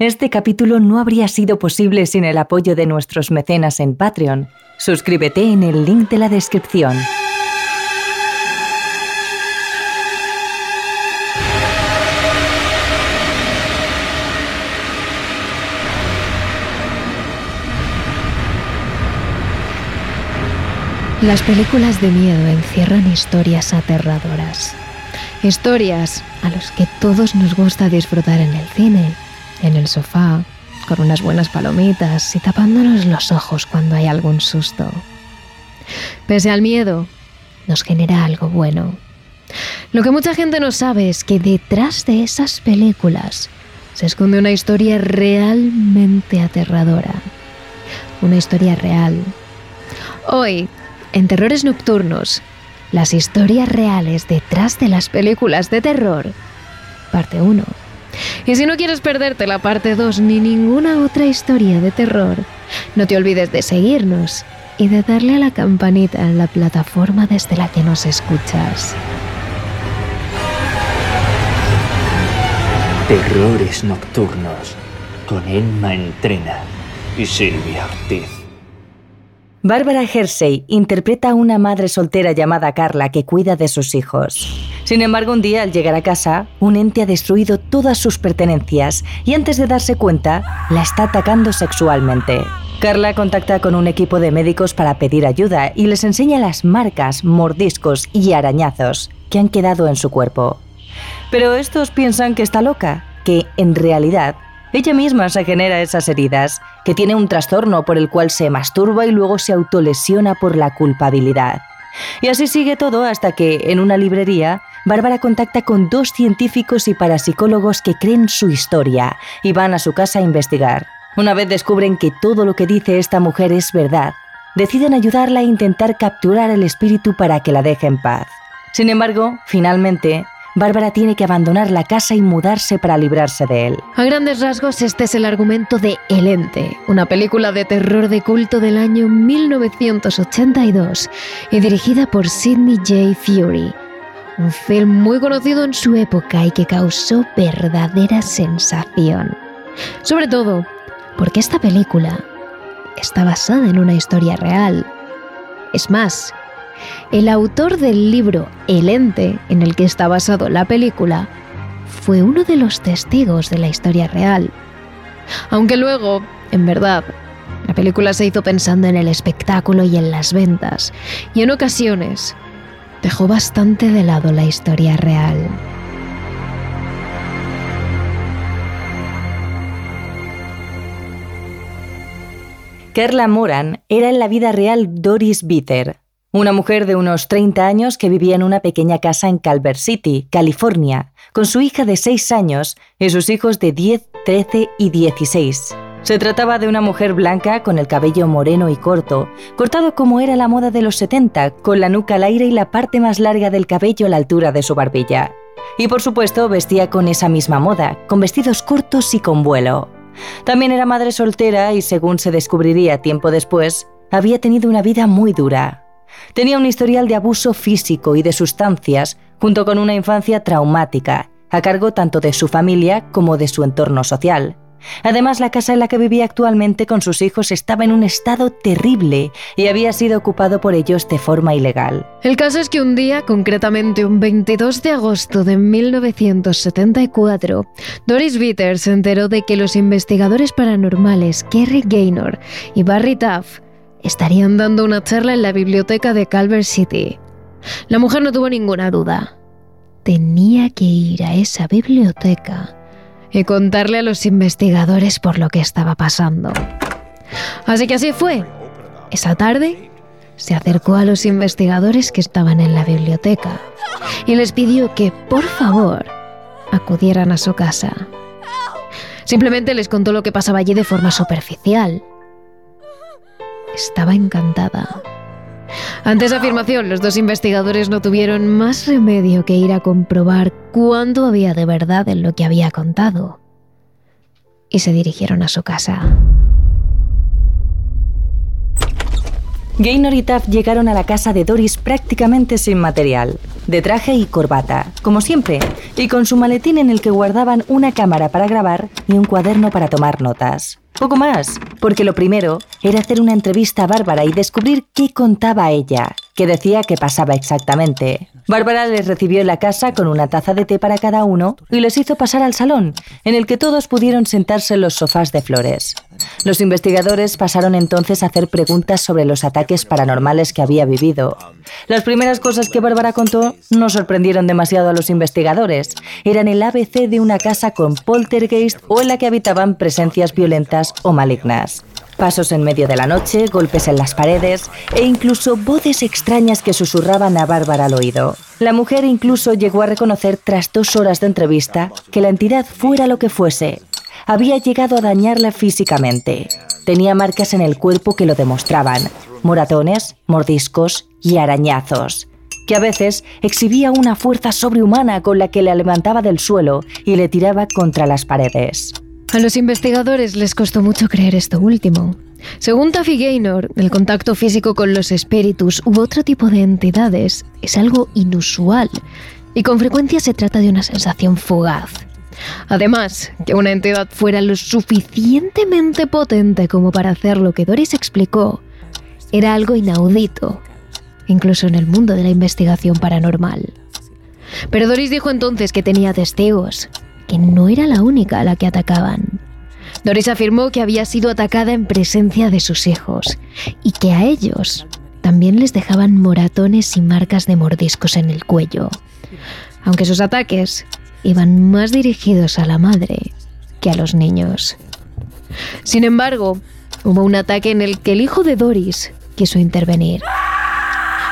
Este capítulo no habría sido posible sin el apoyo de nuestros mecenas en Patreon. Suscríbete en el link de la descripción. Las películas de miedo encierran historias aterradoras. Historias a las que todos nos gusta disfrutar en el cine en el sofá, con unas buenas palomitas y tapándonos los ojos cuando hay algún susto. Pese al miedo, nos genera algo bueno. Lo que mucha gente no sabe es que detrás de esas películas se esconde una historia realmente aterradora. Una historia real. Hoy, en Terrores Nocturnos, las historias reales detrás de las películas de terror. Parte 1. Y si no quieres perderte la parte 2 ni ninguna otra historia de terror, no te olvides de seguirnos y de darle a la campanita en la plataforma desde la que nos escuchas. Terrores Nocturnos con Emma Entrena y Silvia Ortiz. Bárbara Hersey interpreta a una madre soltera llamada Carla que cuida de sus hijos. Sin embargo, un día al llegar a casa, un ente ha destruido todas sus pertenencias y antes de darse cuenta, la está atacando sexualmente. Carla contacta con un equipo de médicos para pedir ayuda y les enseña las marcas, mordiscos y arañazos que han quedado en su cuerpo. Pero estos piensan que está loca, que en realidad ella misma se genera esas heridas, que tiene un trastorno por el cual se masturba y luego se autolesiona por la culpabilidad. Y así sigue todo hasta que, en una librería, Bárbara contacta con dos científicos y parapsicólogos que creen su historia y van a su casa a investigar. Una vez descubren que todo lo que dice esta mujer es verdad, deciden ayudarla a intentar capturar el espíritu para que la deje en paz. Sin embargo, finalmente, Bárbara tiene que abandonar la casa y mudarse para librarse de él. A grandes rasgos, este es el argumento de El Ente, una película de terror de culto del año 1982 y dirigida por Sidney J. Fury. Un film muy conocido en su época y que causó verdadera sensación. Sobre todo porque esta película está basada en una historia real. Es más, el autor del libro El ente, en el que está basado la película, fue uno de los testigos de la historia real. Aunque luego, en verdad, la película se hizo pensando en el espectáculo y en las ventas, y en ocasiones dejó bastante de lado la historia real. Carla Moran era en la vida real Doris Bitter, una mujer de unos 30 años que vivía en una pequeña casa en Calvert City, California, con su hija de 6 años y sus hijos de 10, 13 y 16. Se trataba de una mujer blanca con el cabello moreno y corto, cortado como era la moda de los 70, con la nuca al aire y la parte más larga del cabello a la altura de su barbilla. Y por supuesto vestía con esa misma moda, con vestidos cortos y con vuelo. También era madre soltera y según se descubriría tiempo después, había tenido una vida muy dura. Tenía un historial de abuso físico y de sustancias, junto con una infancia traumática, a cargo tanto de su familia como de su entorno social. Además, la casa en la que vivía actualmente con sus hijos estaba en un estado terrible y había sido ocupado por ellos de forma ilegal. El caso es que un día, concretamente un 22 de agosto de 1974, Doris Bitter se enteró de que los investigadores paranormales Kerry Gaynor y Barry Tuff estarían dando una charla en la biblioteca de Calvert City. La mujer no tuvo ninguna duda. Tenía que ir a esa biblioteca y contarle a los investigadores por lo que estaba pasando. Así que así fue. Esa tarde se acercó a los investigadores que estaban en la biblioteca y les pidió que, por favor, acudieran a su casa. Simplemente les contó lo que pasaba allí de forma superficial estaba encantada. Ante esa afirmación, los dos investigadores no tuvieron más remedio que ir a comprobar cuánto había de verdad en lo que había contado. Y se dirigieron a su casa. Gaynor y Taff llegaron a la casa de Doris prácticamente sin material. de traje y corbata, como siempre, y con su maletín en el que guardaban una cámara para grabar y un cuaderno para tomar notas. Poco más, porque lo primero era hacer una entrevista a Bárbara y descubrir qué contaba ella, qué decía que pasaba exactamente. Bárbara les recibió en la casa con una taza de té para cada uno y les hizo pasar al salón, en el que todos pudieron sentarse en los sofás de flores. Los investigadores pasaron entonces a hacer preguntas sobre los ataques paranormales que había vivido. Las primeras cosas que Bárbara contó no sorprendieron demasiado a los investigadores. Eran el ABC de una casa con poltergeist o en la que habitaban presencias violentas o malignas. Pasos en medio de la noche, golpes en las paredes e incluso voces extrañas que susurraban a Bárbara al oído. La mujer incluso llegó a reconocer tras dos horas de entrevista que la entidad fuera lo que fuese, había llegado a dañarla físicamente. Tenía marcas en el cuerpo que lo demostraban, moratones, mordiscos y arañazos, que a veces exhibía una fuerza sobrehumana con la que le levantaba del suelo y le tiraba contra las paredes. A los investigadores les costó mucho creer esto último. Según Taffy Gaynor, el contacto físico con los espíritus u otro tipo de entidades es algo inusual y con frecuencia se trata de una sensación fugaz. Además, que una entidad fuera lo suficientemente potente como para hacer lo que Doris explicó era algo inaudito, incluso en el mundo de la investigación paranormal. Pero Doris dijo entonces que tenía testigos, que no era la única a la que atacaban. Doris afirmó que había sido atacada en presencia de sus hijos y que a ellos también les dejaban moratones y marcas de mordiscos en el cuello, aunque sus ataques iban más dirigidos a la madre que a los niños. Sin embargo, hubo un ataque en el que el hijo de Doris quiso intervenir.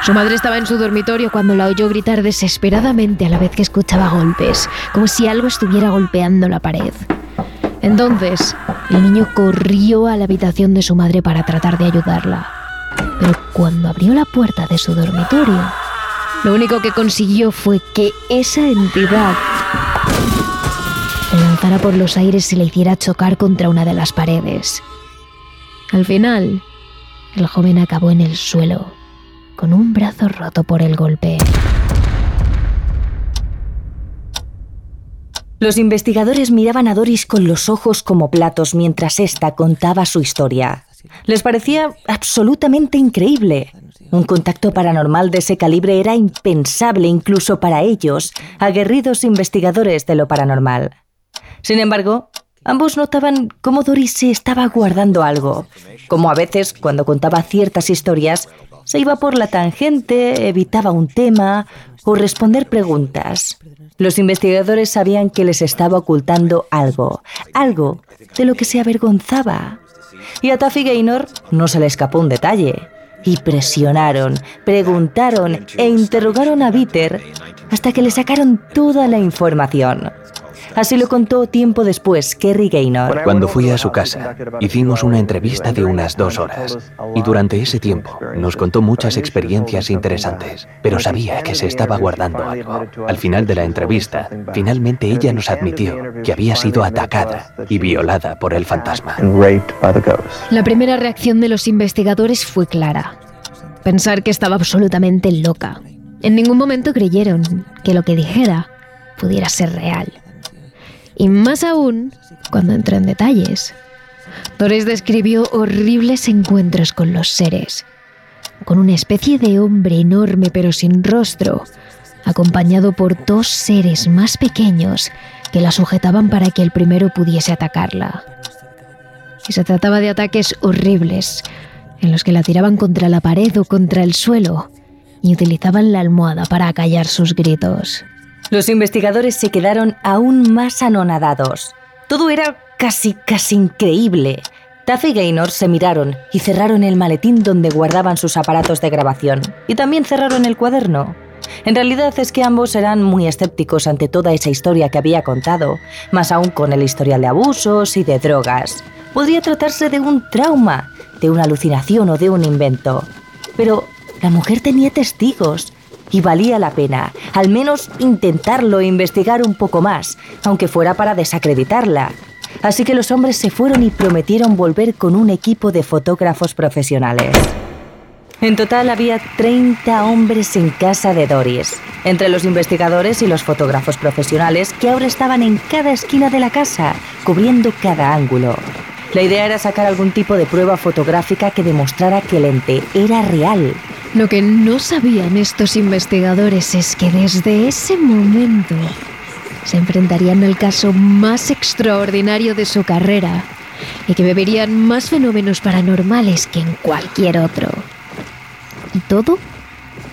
Su madre estaba en su dormitorio cuando la oyó gritar desesperadamente a la vez que escuchaba golpes, como si algo estuviera golpeando la pared. Entonces, el niño corrió a la habitación de su madre para tratar de ayudarla. Pero cuando abrió la puerta de su dormitorio, lo único que consiguió fue que esa entidad se lanzara por los aires y le hiciera chocar contra una de las paredes. Al final, el joven acabó en el suelo, con un brazo roto por el golpe. Los investigadores miraban a Doris con los ojos como platos mientras ésta contaba su historia. Les parecía absolutamente increíble. Un contacto paranormal de ese calibre era impensable incluso para ellos, aguerridos investigadores de lo paranormal. Sin embargo, Ambos notaban cómo Doris se estaba guardando algo, como a veces cuando contaba ciertas historias se iba por la tangente, evitaba un tema o responder preguntas. Los investigadores sabían que les estaba ocultando algo, algo de lo que se avergonzaba. Y a Taffy Gaynor no se le escapó un detalle. Y presionaron, preguntaron e interrogaron a Bitter hasta que le sacaron toda la información. Así lo contó tiempo después Kerry Gaynor. Cuando fui a su casa, hicimos una entrevista de unas dos horas. Y durante ese tiempo nos contó muchas experiencias interesantes, pero sabía que se estaba guardando algo. Al final de la entrevista, finalmente ella nos admitió que había sido atacada y violada por el fantasma. La primera reacción de los investigadores fue clara. Pensar que estaba absolutamente loca. En ningún momento creyeron que lo que dijera pudiera ser real y más aún cuando entró en detalles. Doris describió horribles encuentros con los seres, con una especie de hombre enorme pero sin rostro, acompañado por dos seres más pequeños que la sujetaban para que el primero pudiese atacarla. Y se trataba de ataques horribles, en los que la tiraban contra la pared o contra el suelo y utilizaban la almohada para acallar sus gritos. Los investigadores se quedaron aún más anonadados. Todo era casi, casi increíble. Taffy y Gaynor se miraron y cerraron el maletín donde guardaban sus aparatos de grabación. Y también cerraron el cuaderno. En realidad es que ambos eran muy escépticos ante toda esa historia que había contado, más aún con el historial de abusos y de drogas. Podría tratarse de un trauma, de una alucinación o de un invento. Pero la mujer tenía testigos y valía la pena, al menos intentarlo e investigar un poco más, aunque fuera para desacreditarla. Así que los hombres se fueron y prometieron volver con un equipo de fotógrafos profesionales. En total había 30 hombres en casa de Doris, entre los investigadores y los fotógrafos profesionales que ahora estaban en cada esquina de la casa, cubriendo cada ángulo. La idea era sacar algún tipo de prueba fotográfica que demostrara que el ente era real. Lo que no sabían estos investigadores es que desde ese momento se enfrentarían al caso más extraordinario de su carrera y que beberían más fenómenos paranormales que en cualquier otro. Y todo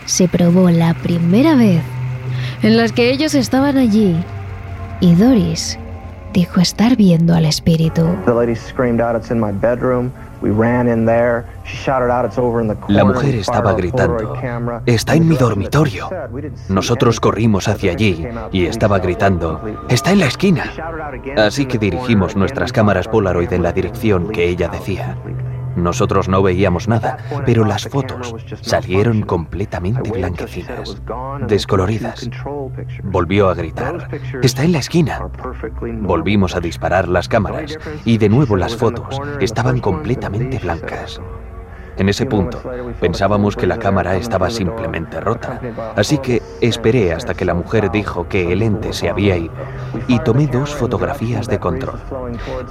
se probó la primera vez en las que ellos estaban allí y Doris dijo estar viendo al espíritu. La mujer estaba gritando, está en mi dormitorio. Nosotros corrimos hacia allí y estaba gritando, está en la esquina. Así que dirigimos nuestras cámaras Polaroid en la dirección que ella decía. Nosotros no veíamos nada, pero las fotos salieron completamente blanquecinas, descoloridas. Volvió a gritar, está en la esquina. Volvimos a disparar las cámaras y de nuevo las fotos estaban completamente blancas. En ese punto, pensábamos que la cámara estaba simplemente rota, así que esperé hasta que la mujer dijo que el ente se había ido y tomé dos fotografías de control.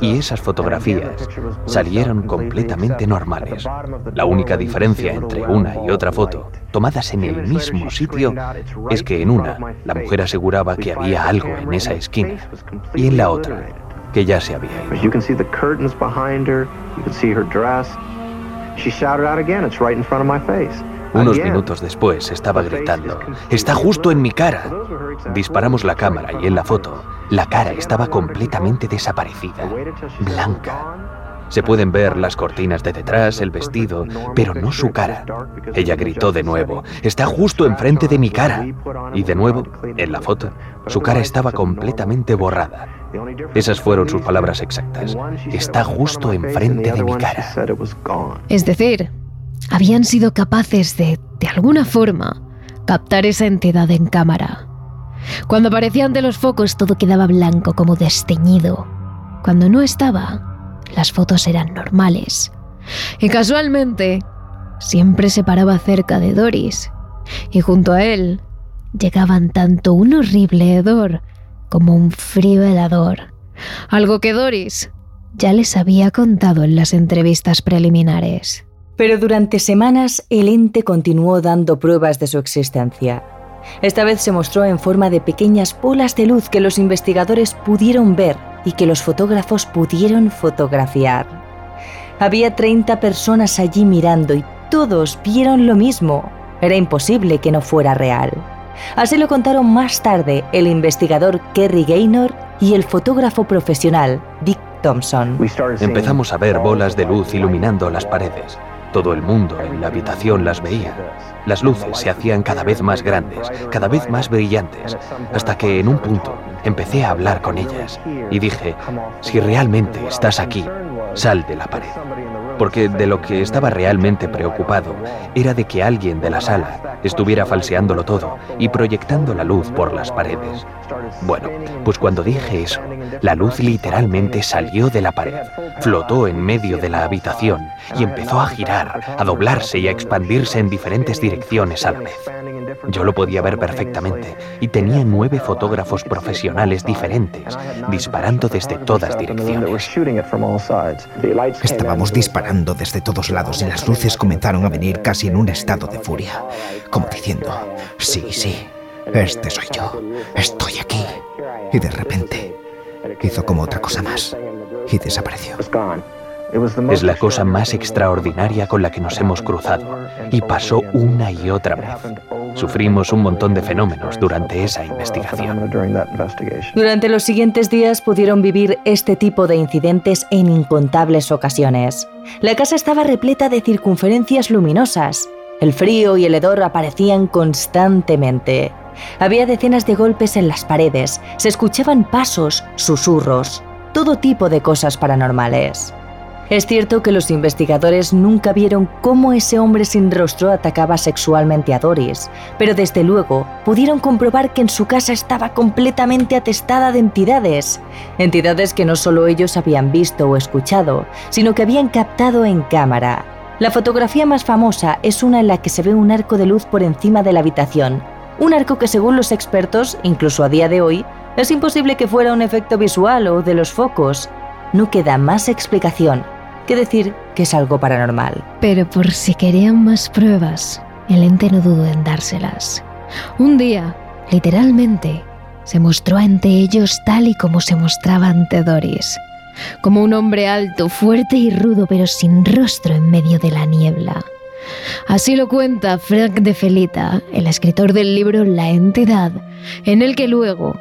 Y esas fotografías salieron completamente normales. La única diferencia entre una y otra foto, tomadas en el mismo sitio, es que en una la mujer aseguraba que había algo en esa esquina y en la otra que ya se había ido. Unos minutos después estaba gritando, está justo en mi cara. Disparamos la cámara y en la foto, la cara estaba completamente desaparecida, blanca. Se pueden ver las cortinas de detrás, el vestido, pero no su cara. Ella gritó de nuevo, está justo enfrente de mi cara. Y de nuevo, en la foto, su cara estaba completamente borrada. Esas fueron sus palabras exactas. Está justo enfrente de mi cara. Es decir, habían sido capaces de, de alguna forma, captar esa entidad en cámara. Cuando aparecían de los focos todo quedaba blanco como desteñido. Cuando no estaba, las fotos eran normales. Y casualmente, siempre se paraba cerca de Doris. Y junto a él llegaban tanto un horrible hedor como un frío helador. Algo que Doris ya les había contado en las entrevistas preliminares. Pero durante semanas el ente continuó dando pruebas de su existencia. Esta vez se mostró en forma de pequeñas bolas de luz que los investigadores pudieron ver y que los fotógrafos pudieron fotografiar. Había 30 personas allí mirando y todos vieron lo mismo. Era imposible que no fuera real. Así lo contaron más tarde el investigador Kerry Gaynor y el fotógrafo profesional Dick Thompson. Empezamos a ver bolas de luz iluminando las paredes. Todo el mundo en la habitación las veía. Las luces se hacían cada vez más grandes, cada vez más brillantes, hasta que en un punto empecé a hablar con ellas y dije, si realmente estás aquí, sal de la pared porque de lo que estaba realmente preocupado era de que alguien de la sala estuviera falseándolo todo y proyectando la luz por las paredes. Bueno, pues cuando dije eso, la luz literalmente salió de la pared, flotó en medio de la habitación y empezó a girar, a doblarse y a expandirse en diferentes direcciones a la vez. Yo lo podía ver perfectamente y tenía nueve fotógrafos profesionales diferentes disparando desde todas direcciones. Estábamos disparando desde todos lados y las luces comenzaron a venir casi en un estado de furia, como diciendo, sí, sí, este soy yo, estoy aquí. Y de repente hizo como otra cosa más y desapareció. Es la cosa más extraordinaria con la que nos hemos cruzado y pasó una y otra vez. Sufrimos un montón de fenómenos durante esa investigación. Durante los siguientes días pudieron vivir este tipo de incidentes en incontables ocasiones. La casa estaba repleta de circunferencias luminosas. El frío y el hedor aparecían constantemente. Había decenas de golpes en las paredes, se escuchaban pasos, susurros, todo tipo de cosas paranormales. Es cierto que los investigadores nunca vieron cómo ese hombre sin rostro atacaba sexualmente a Doris, pero desde luego pudieron comprobar que en su casa estaba completamente atestada de entidades, entidades que no solo ellos habían visto o escuchado, sino que habían captado en cámara. La fotografía más famosa es una en la que se ve un arco de luz por encima de la habitación, un arco que según los expertos, incluso a día de hoy, es imposible que fuera un efecto visual o de los focos. No queda más explicación que decir que es algo paranormal. Pero por si querían más pruebas, el ente no dudó en dárselas. Un día, literalmente, se mostró ante ellos tal y como se mostraba ante Doris como un hombre alto, fuerte y rudo, pero sin rostro en medio de la niebla. Así lo cuenta Frank de Felita, el escritor del libro La entidad, en el que luego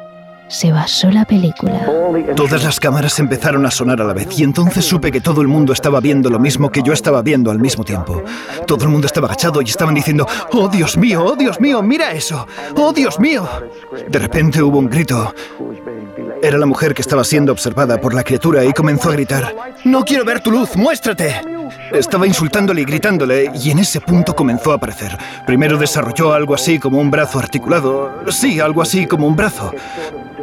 se basó la película. Todas las cámaras empezaron a sonar a la vez y entonces supe que todo el mundo estaba viendo lo mismo que yo estaba viendo al mismo tiempo. Todo el mundo estaba agachado y estaban diciendo, ¡Oh Dios mío, oh Dios mío, mira eso! ¡Oh Dios mío! De repente hubo un grito. Era la mujer que estaba siendo observada por la criatura y comenzó a gritar, ¡No quiero ver tu luz, muéstrate! Estaba insultándole y gritándole y en ese punto comenzó a aparecer. Primero desarrolló algo así como un brazo articulado, sí, algo así como un brazo.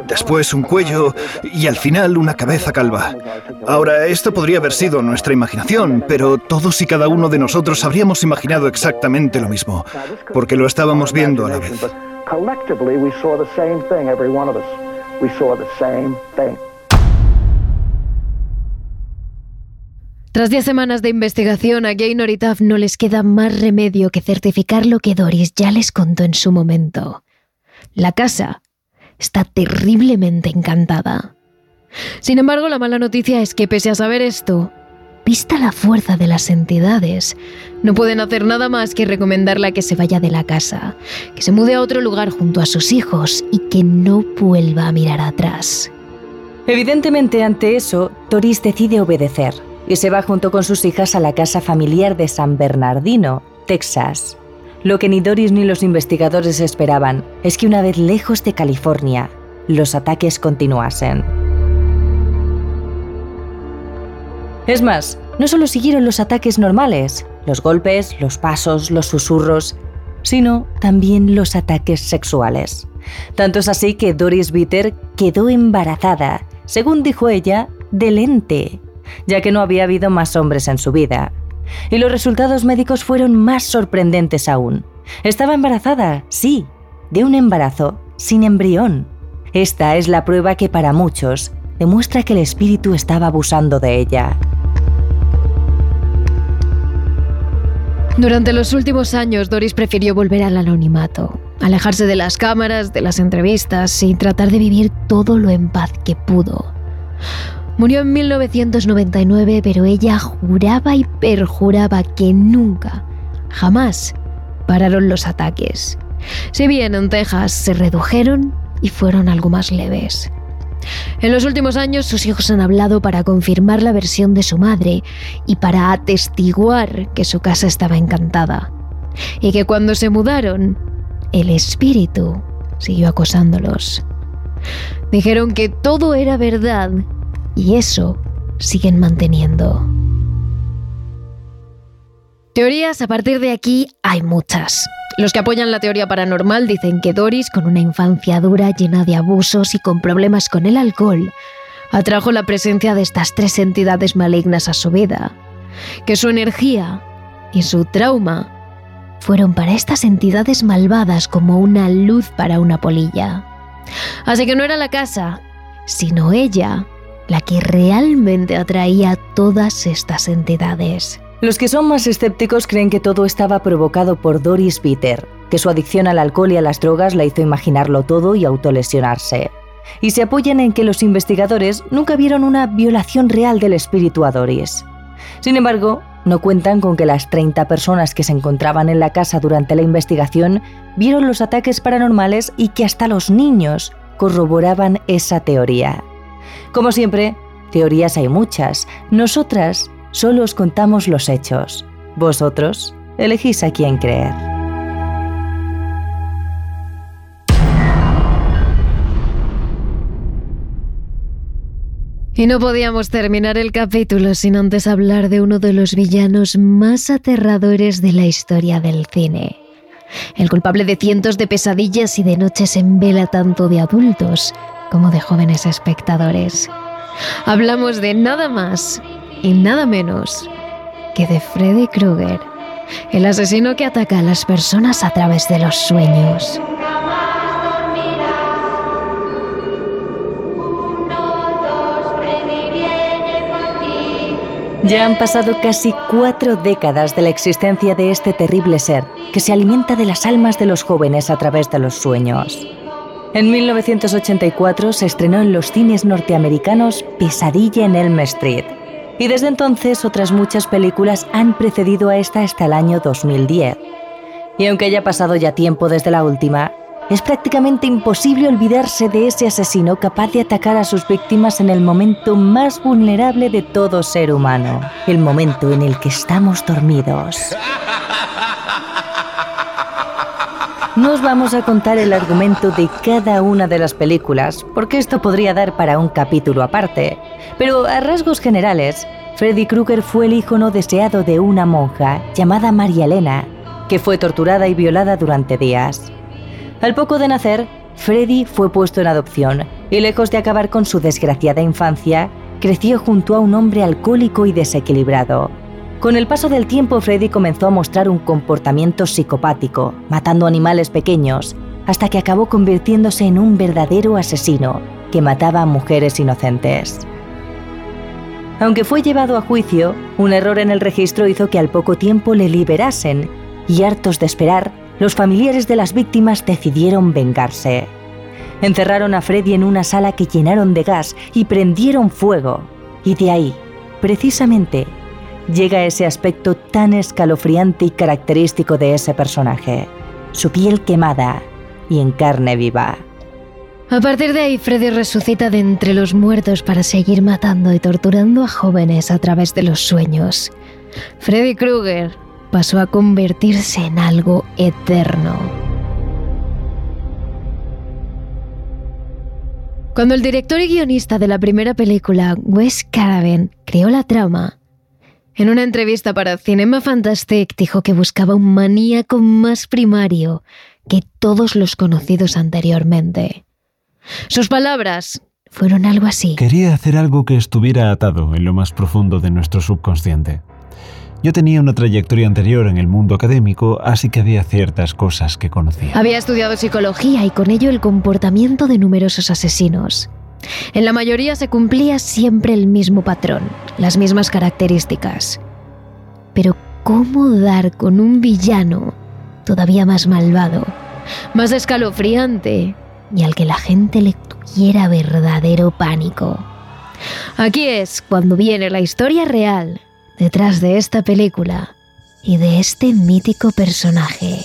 Después un cuello y al final una cabeza calva. Ahora, esto podría haber sido nuestra imaginación, pero todos y cada uno de nosotros habríamos imaginado exactamente lo mismo, porque lo estábamos viendo a la vez. Tras diez semanas de investigación, a Gaynor y no les queda más remedio que certificar lo que Doris ya les contó en su momento. La casa está terriblemente encantada. Sin embargo, la mala noticia es que pese a saber esto, vista la fuerza de las entidades, no pueden hacer nada más que recomendarle que se vaya de la casa, que se mude a otro lugar junto a sus hijos y que no vuelva a mirar atrás. Evidentemente ante eso, Doris decide obedecer y se va junto con sus hijas a la casa familiar de San Bernardino, Texas. Lo que ni Doris ni los investigadores esperaban es que una vez lejos de California, los ataques continuasen. Es más, no solo siguieron los ataques normales, los golpes, los pasos, los susurros, sino también los ataques sexuales. Tanto es así que Doris Bitter quedó embarazada, según dijo ella, del ente, ya que no había habido más hombres en su vida. Y los resultados médicos fueron más sorprendentes aún. Estaba embarazada, sí, de un embarazo sin embrión. Esta es la prueba que para muchos demuestra que el espíritu estaba abusando de ella. Durante los últimos años, Doris prefirió volver al anonimato, alejarse de las cámaras, de las entrevistas y tratar de vivir todo lo en paz que pudo. Murió en 1999, pero ella juraba y perjuraba que nunca, jamás, pararon los ataques. Si bien en Texas se redujeron y fueron algo más leves. En los últimos años sus hijos han hablado para confirmar la versión de su madre y para atestiguar que su casa estaba encantada. Y que cuando se mudaron, el espíritu siguió acosándolos. Dijeron que todo era verdad y eso siguen manteniendo. Teorías a partir de aquí hay muchas. Los que apoyan la teoría paranormal dicen que Doris, con una infancia dura llena de abusos y con problemas con el alcohol, atrajo la presencia de estas tres entidades malignas a su vida, que su energía y su trauma fueron para estas entidades malvadas como una luz para una polilla. Así que no era la casa, sino ella la que realmente atraía a todas estas entidades. Los que son más escépticos creen que todo estaba provocado por Doris Peter, que su adicción al alcohol y a las drogas la hizo imaginarlo todo y autolesionarse. Y se apoyan en que los investigadores nunca vieron una violación real del espíritu a Doris. Sin embargo, no cuentan con que las 30 personas que se encontraban en la casa durante la investigación vieron los ataques paranormales y que hasta los niños corroboraban esa teoría. Como siempre, teorías hay muchas. Nosotras Solo os contamos los hechos. Vosotros elegís a quién creer. Y no podíamos terminar el capítulo sin antes hablar de uno de los villanos más aterradores de la historia del cine. El culpable de cientos de pesadillas y de noches en vela tanto de adultos como de jóvenes espectadores. Hablamos de nada más y nada menos que de Freddy Krueger, el asesino que ataca a las personas a través de los sueños. Ya han pasado casi cuatro décadas de la existencia de este terrible ser, que se alimenta de las almas de los jóvenes a través de los sueños. En 1984 se estrenó en los cines norteamericanos Pesadilla en Elm Street, y desde entonces otras muchas películas han precedido a esta hasta el año 2010. Y aunque haya pasado ya tiempo desde la última, es prácticamente imposible olvidarse de ese asesino capaz de atacar a sus víctimas en el momento más vulnerable de todo ser humano, el momento en el que estamos dormidos. No os vamos a contar el argumento de cada una de las películas, porque esto podría dar para un capítulo aparte, pero a rasgos generales, Freddy Krueger fue el hijo no deseado de una monja llamada María Elena, que fue torturada y violada durante días. Al poco de nacer, Freddy fue puesto en adopción y lejos de acabar con su desgraciada infancia, creció junto a un hombre alcohólico y desequilibrado. Con el paso del tiempo, Freddy comenzó a mostrar un comportamiento psicopático, matando animales pequeños, hasta que acabó convirtiéndose en un verdadero asesino que mataba a mujeres inocentes. Aunque fue llevado a juicio, un error en el registro hizo que al poco tiempo le liberasen y hartos de esperar, los familiares de las víctimas decidieron vengarse. Encerraron a Freddy en una sala que llenaron de gas y prendieron fuego. Y de ahí, precisamente, llega ese aspecto tan escalofriante y característico de ese personaje. Su piel quemada y en carne viva. A partir de ahí, Freddy resucita de entre los muertos para seguir matando y torturando a jóvenes a través de los sueños. Freddy Krueger pasó a convertirse en algo eterno. Cuando el director y guionista de la primera película, Wes Craven, creó la trama, en una entrevista para Cinema Fantastic dijo que buscaba un maníaco más primario que todos los conocidos anteriormente. Sus palabras fueron algo así. Quería hacer algo que estuviera atado en lo más profundo de nuestro subconsciente. Yo tenía una trayectoria anterior en el mundo académico, así que había ciertas cosas que conocía. Había estudiado psicología y con ello el comportamiento de numerosos asesinos. En la mayoría se cumplía siempre el mismo patrón, las mismas características. Pero ¿cómo dar con un villano todavía más malvado, más escalofriante y al que la gente le tuviera verdadero pánico? Aquí es cuando viene la historia real detrás de esta película y de este mítico personaje.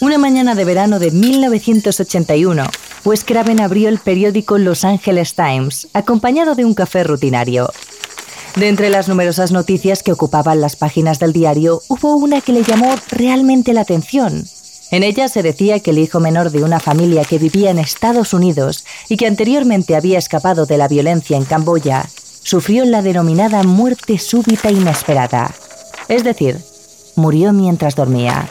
Una mañana de verano de 1981, Wes Craven abrió el periódico Los Angeles Times, acompañado de un café rutinario. De entre las numerosas noticias que ocupaban las páginas del diario, hubo una que le llamó realmente la atención. En ella se decía que el hijo menor de una familia que vivía en Estados Unidos y que anteriormente había escapado de la violencia en Camboya, sufrió la denominada muerte súbita inesperada. Es decir, murió mientras dormía.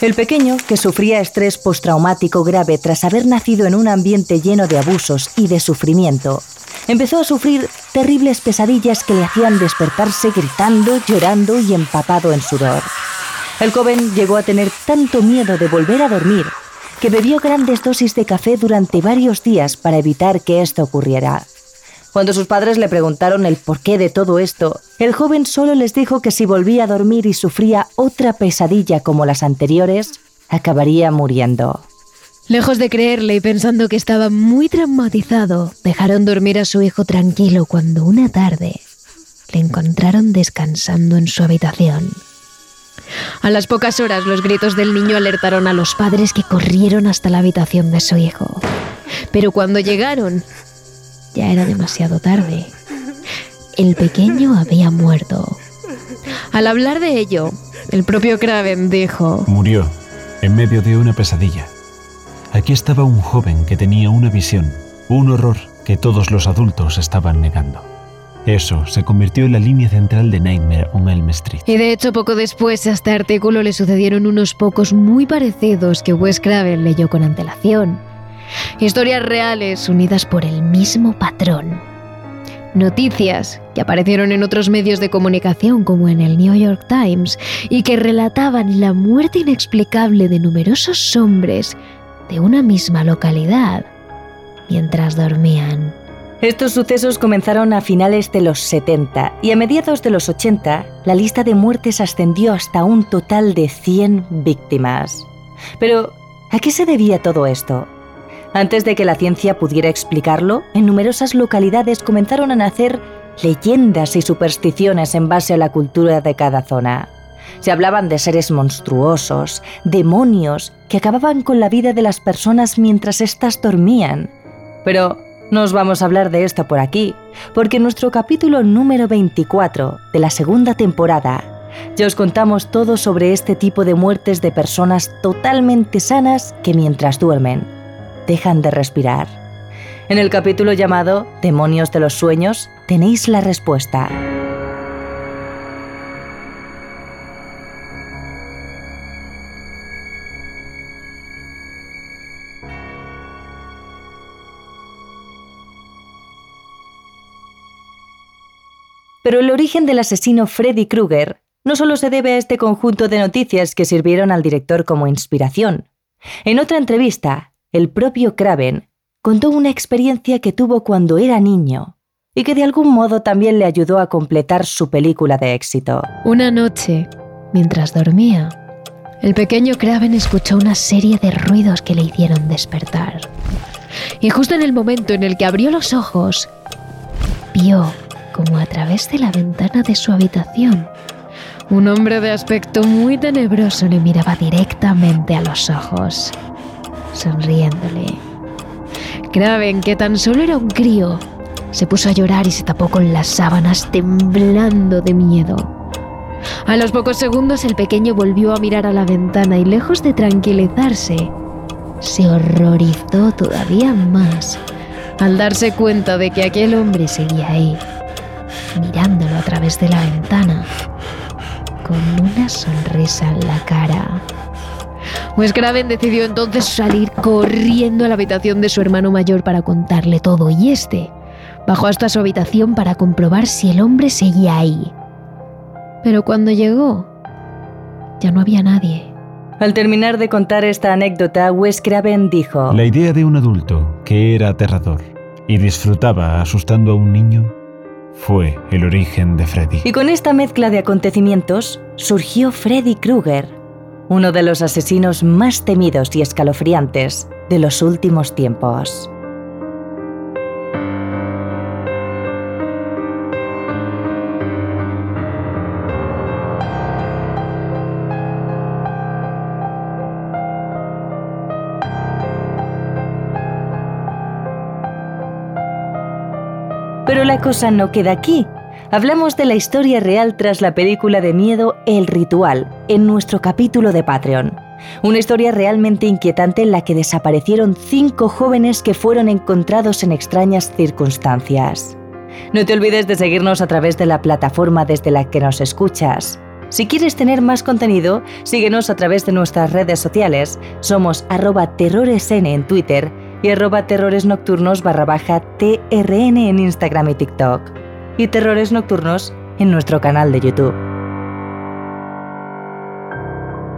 El pequeño, que sufría estrés postraumático grave tras haber nacido en un ambiente lleno de abusos y de sufrimiento, empezó a sufrir terribles pesadillas que le hacían despertarse gritando, llorando y empapado en sudor. El joven llegó a tener tanto miedo de volver a dormir que bebió grandes dosis de café durante varios días para evitar que esto ocurriera. Cuando sus padres le preguntaron el porqué de todo esto, el joven solo les dijo que si volvía a dormir y sufría otra pesadilla como las anteriores, acabaría muriendo. Lejos de creerle y pensando que estaba muy traumatizado, dejaron dormir a su hijo tranquilo cuando una tarde le encontraron descansando en su habitación. A las pocas horas los gritos del niño alertaron a los padres que corrieron hasta la habitación de su hijo. Pero cuando llegaron, ya era demasiado tarde. El pequeño había muerto. Al hablar de ello, el propio Craven dijo... Murió en medio de una pesadilla. Aquí estaba un joven que tenía una visión, un horror que todos los adultos estaban negando. Eso se convirtió en la línea central de Nightmare on Elm Street. Y de hecho, poco después a este artículo le sucedieron unos pocos muy parecidos que Wes Craven leyó con antelación. Historias reales unidas por el mismo patrón. Noticias que aparecieron en otros medios de comunicación como en el New York Times y que relataban la muerte inexplicable de numerosos hombres de una misma localidad mientras dormían. Estos sucesos comenzaron a finales de los 70 y a mediados de los 80 la lista de muertes ascendió hasta un total de 100 víctimas. Pero, ¿a qué se debía todo esto? Antes de que la ciencia pudiera explicarlo, en numerosas localidades comenzaron a nacer leyendas y supersticiones en base a la cultura de cada zona. Se hablaban de seres monstruosos, demonios, que acababan con la vida de las personas mientras éstas dormían. Pero no os vamos a hablar de esto por aquí, porque en nuestro capítulo número 24 de la segunda temporada ya os contamos todo sobre este tipo de muertes de personas totalmente sanas que mientras duermen dejan de respirar. En el capítulo llamado Demonios de los Sueños tenéis la respuesta. Pero el origen del asesino Freddy Krueger no solo se debe a este conjunto de noticias que sirvieron al director como inspiración. En otra entrevista, el propio Craven contó una experiencia que tuvo cuando era niño y que de algún modo también le ayudó a completar su película de éxito. Una noche, mientras dormía, el pequeño Craven escuchó una serie de ruidos que le hicieron despertar. Y justo en el momento en el que abrió los ojos, vio como a través de la ventana de su habitación, un hombre de aspecto muy tenebroso le miraba directamente a los ojos sonriéndole. Craven, que tan solo era un crío, se puso a llorar y se tapó con las sábanas temblando de miedo. A los pocos segundos el pequeño volvió a mirar a la ventana y lejos de tranquilizarse, se horrorizó todavía más al darse cuenta de que aquel hombre seguía ahí, mirándolo a través de la ventana, con una sonrisa en la cara. Wes Craven decidió entonces salir corriendo a la habitación de su hermano mayor para contarle todo y este bajó hasta su habitación para comprobar si el hombre seguía ahí. Pero cuando llegó, ya no había nadie. Al terminar de contar esta anécdota, Wes Craven dijo: La idea de un adulto que era aterrador y disfrutaba asustando a un niño fue el origen de Freddy. Y con esta mezcla de acontecimientos surgió Freddy Krueger, uno de los asesinos más temidos y escalofriantes de los últimos tiempos. Pero la cosa no queda aquí hablamos de la historia real tras la película de miedo El Ritual, en nuestro capítulo de Patreon. Una historia realmente inquietante en la que desaparecieron cinco jóvenes que fueron encontrados en extrañas circunstancias. No te olvides de seguirnos a través de la plataforma desde la que nos escuchas. Si quieres tener más contenido, síguenos a través de nuestras redes sociales. Somos arroba terroresn en Twitter y arroba terroresnocturnos barra baja trn en Instagram y TikTok y Terrores Nocturnos en nuestro canal de YouTube.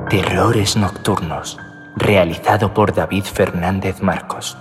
Terrores Nocturnos, realizado por David Fernández Marcos.